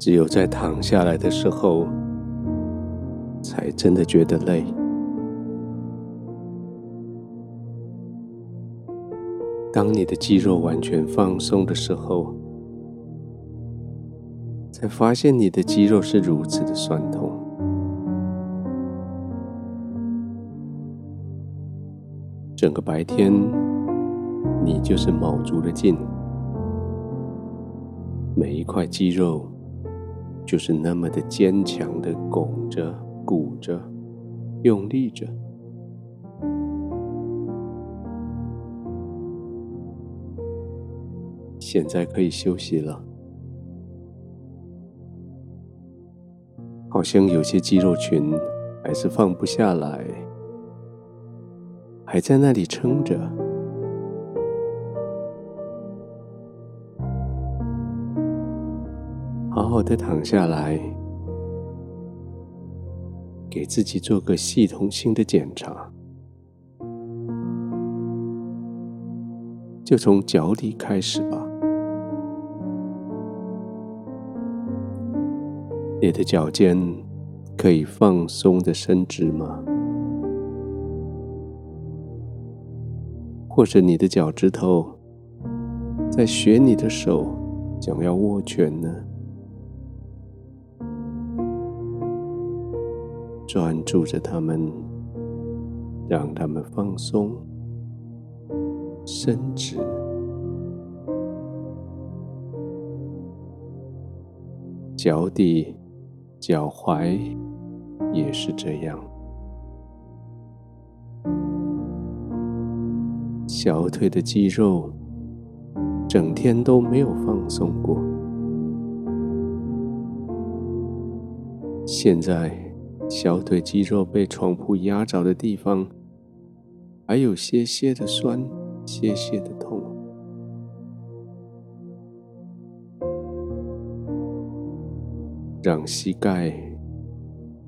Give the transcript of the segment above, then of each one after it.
只有在躺下来的时候，才真的觉得累。当你的肌肉完全放松的时候，才发现你的肌肉是如此的酸痛。整个白天，你就是卯足了劲，每一块肌肉就是那么的坚强的拱着、鼓着、用力着。现在可以休息了，好像有些肌肉群还是放不下来，还在那里撑着。好的躺下来，给自己做个系统性的检查。就从脚底开始吧。你的脚尖可以放松的伸直吗？或者你的脚趾头在学你的手想要握拳呢？专注着它们，让它们放松、伸直。脚底。脚踝也是这样，小腿的肌肉整天都没有放松过。现在小腿肌肉被床铺压着的地方，还有些些的酸，些些的痛。让膝盖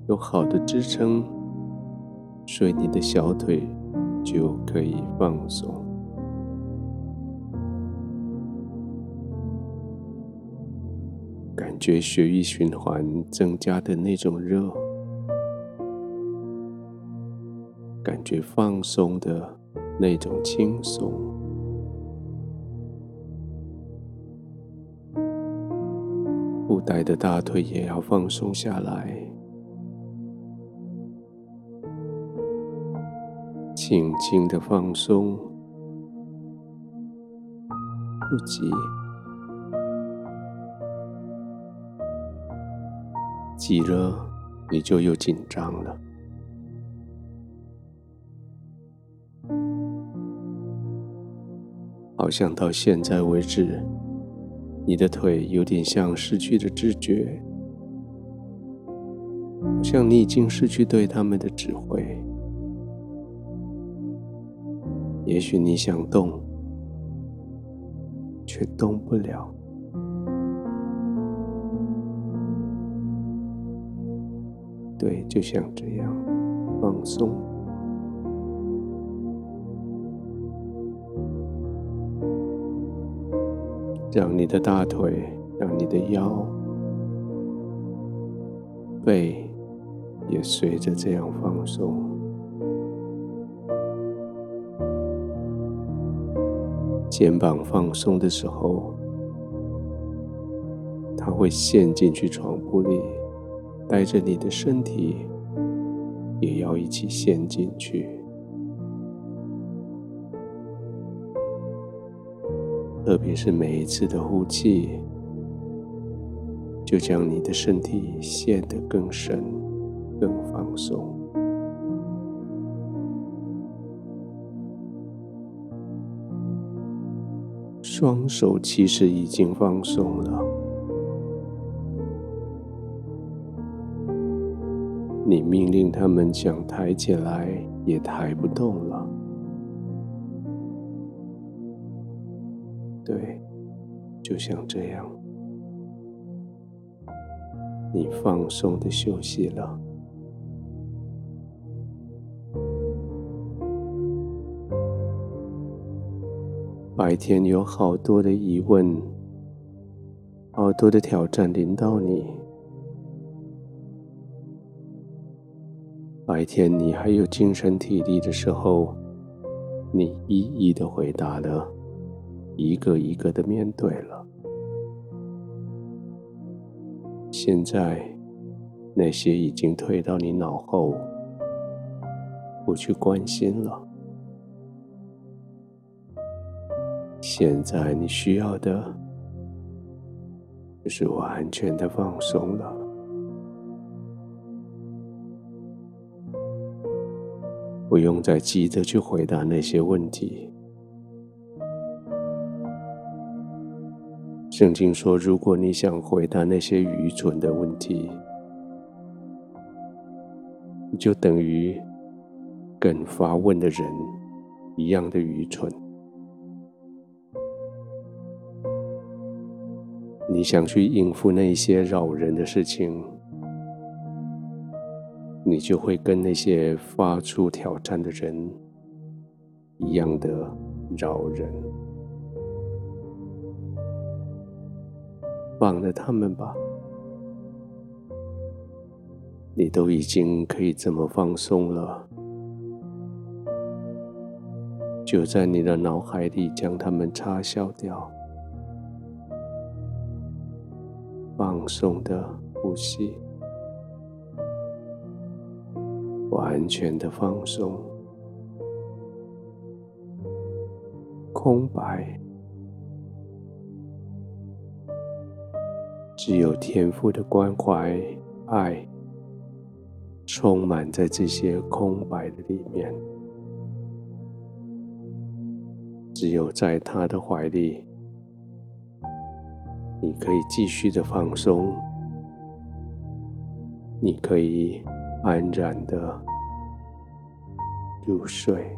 有好的支撑，所以你的小腿就可以放松，感觉血液循环增加的那种热，觉放松的那种轻松。不带的大腿也要放松下来，轻轻的放松，不急，急了你就又紧张了，好像到现在为止。你的腿有点像失去了知觉，好像你已经失去对他们的指挥。也许你想动，却动不了。对，就像这样，放松。让你的大腿，让你的腰、背也随着这样放松。肩膀放松的时候，它会陷进去床铺里，带着你的身体也要一起陷进去。特别是每一次的呼气，就将你的身体陷得更深、更放松。双手其实已经放松了，你命令他们想抬起来，也抬不动了。就像这样，你放松的休息了。白天有好多的疑问，好多的挑战临到你。白天你还有精神体力的时候，你一一的回答了，一个一个的面对了。现在那些已经退到你脑后，不去关心了。现在你需要的，就是完全的放松了。不用再急着去回答那些问题。圣经说，如果你想回答那些愚蠢的问题，你就等于跟发问的人一样的愚蠢。你想去应付那些扰人的事情。你就会跟那些发出挑战的人一样的扰人，放了他们吧。你都已经可以这么放松了，就在你的脑海里将他们擦消掉，放松的呼吸。完全的放松，空白，只有天赋的关怀、爱，充满在这些空白的里面。只有在他的怀里，你可以继续的放松，你可以。安然的入睡。